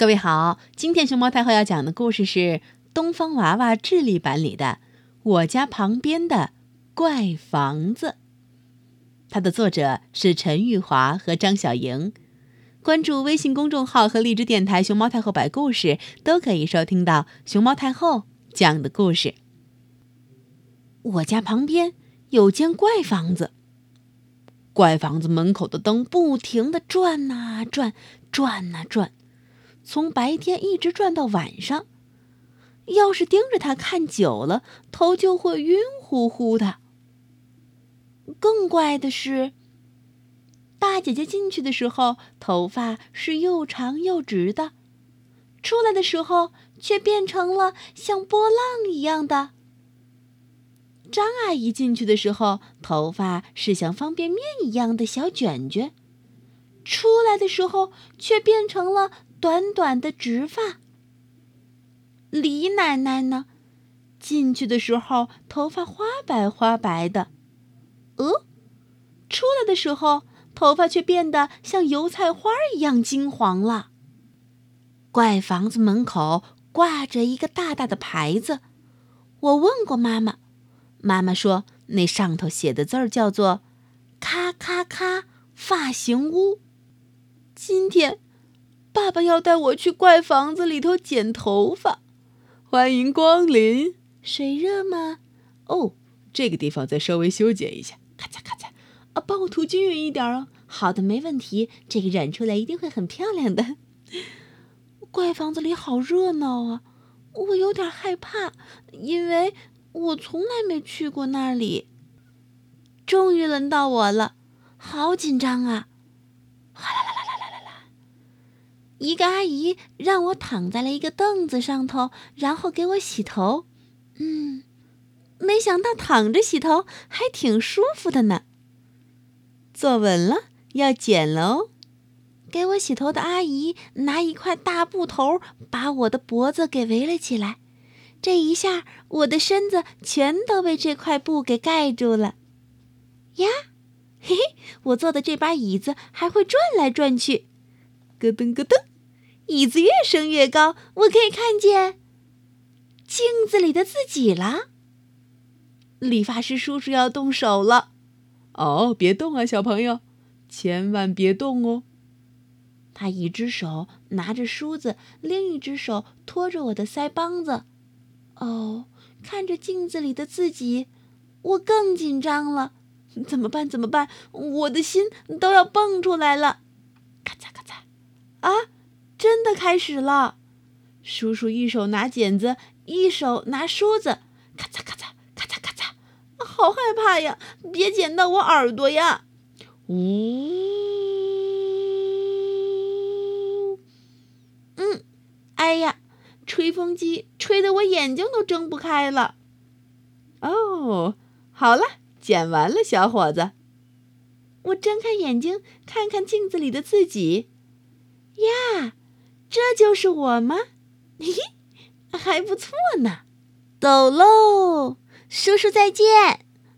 各位好，今天熊猫太后要讲的故事是《东方娃娃》智力版里的《我家旁边的怪房子》，它的作者是陈玉华和张小莹。关注微信公众号和荔枝电台“熊猫太后摆故事”，都可以收听到熊猫太后讲的故事。我家旁边有间怪房子，怪房子门口的灯不停的转呐转，转呐转。从白天一直转到晚上，要是盯着它看久了，头就会晕乎乎的。更怪的是，大姐姐进去的时候，头发是又长又直的；出来的时候，却变成了像波浪一样的。张阿姨进去的时候，头发是像方便面一样的小卷卷；出来的时候，却变成了。短短的直发。李奶奶呢？进去的时候头发花白花白的，呃，出来的时候头发却变得像油菜花一样金黄了。怪房子门口挂着一个大大的牌子，我问过妈妈，妈妈说那上头写的字儿叫做“咔咔咔发型屋”。今天。爸爸要带我去怪房子里头剪头发，欢迎光临。水热吗？哦，这个地方再稍微修剪一下，咔嚓咔嚓。啊，帮我涂均匀一点哦。好的，没问题。这个染出来一定会很漂亮的。怪房子里好热闹啊，我有点害怕，因为我从来没去过那里。终于轮到我了，好紧张啊！哗啦啦啦。一个阿姨让我躺在了一个凳子上头，然后给我洗头。嗯，没想到躺着洗头还挺舒服的呢。坐稳了，要剪了哦。给我洗头的阿姨拿一块大布头把我的脖子给围了起来，这一下我的身子全都被这块布给盖住了。呀，嘿嘿，我坐的这把椅子还会转来转去，咯噔咯噔。椅子越升越高，我可以看见镜子里的自己了。理发师叔叔要动手了，哦，别动啊，小朋友，千万别动哦。他一只手拿着梳子，另一只手托着我的腮帮子。哦，看着镜子里的自己，我更紧张了。怎么办？怎么办？我的心都要蹦出来了。咔嚓咔嚓，啊！真的开始了，叔叔一手拿剪子，一手拿梳子，咔嚓咔嚓咔嚓咔嚓，好害怕呀！别剪到我耳朵呀！呜，嗯，哎呀，吹风机吹得我眼睛都睁不开了。哦，好了，剪完了，小伙子。我睁开眼睛，看看镜子里的自己，呀！这就是我吗？嘿嘿，还不错呢。走喽，叔叔再见。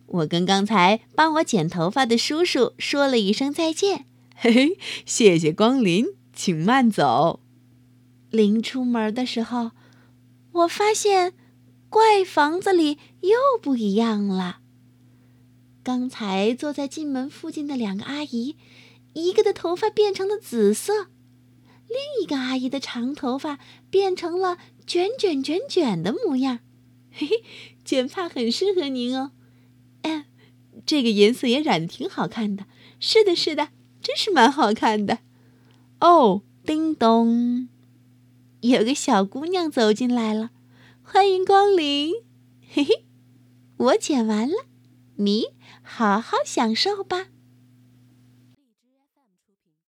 我跟刚才帮我剪头发的叔叔说了一声再见。嘿嘿，谢谢光临，请慢走。临出门的时候，我发现怪房子里又不一样了。刚才坐在进门附近的两个阿姨，一个的头发变成了紫色。另一个阿姨的长头发变成了卷卷卷卷的模样，嘿嘿，卷发很适合您哦。嗯，这个颜色也染的挺好看的。是的，是的，真是蛮好看的。哦，叮咚，有个小姑娘走进来了，欢迎光临。嘿嘿，我剪完了，你好好享受吧。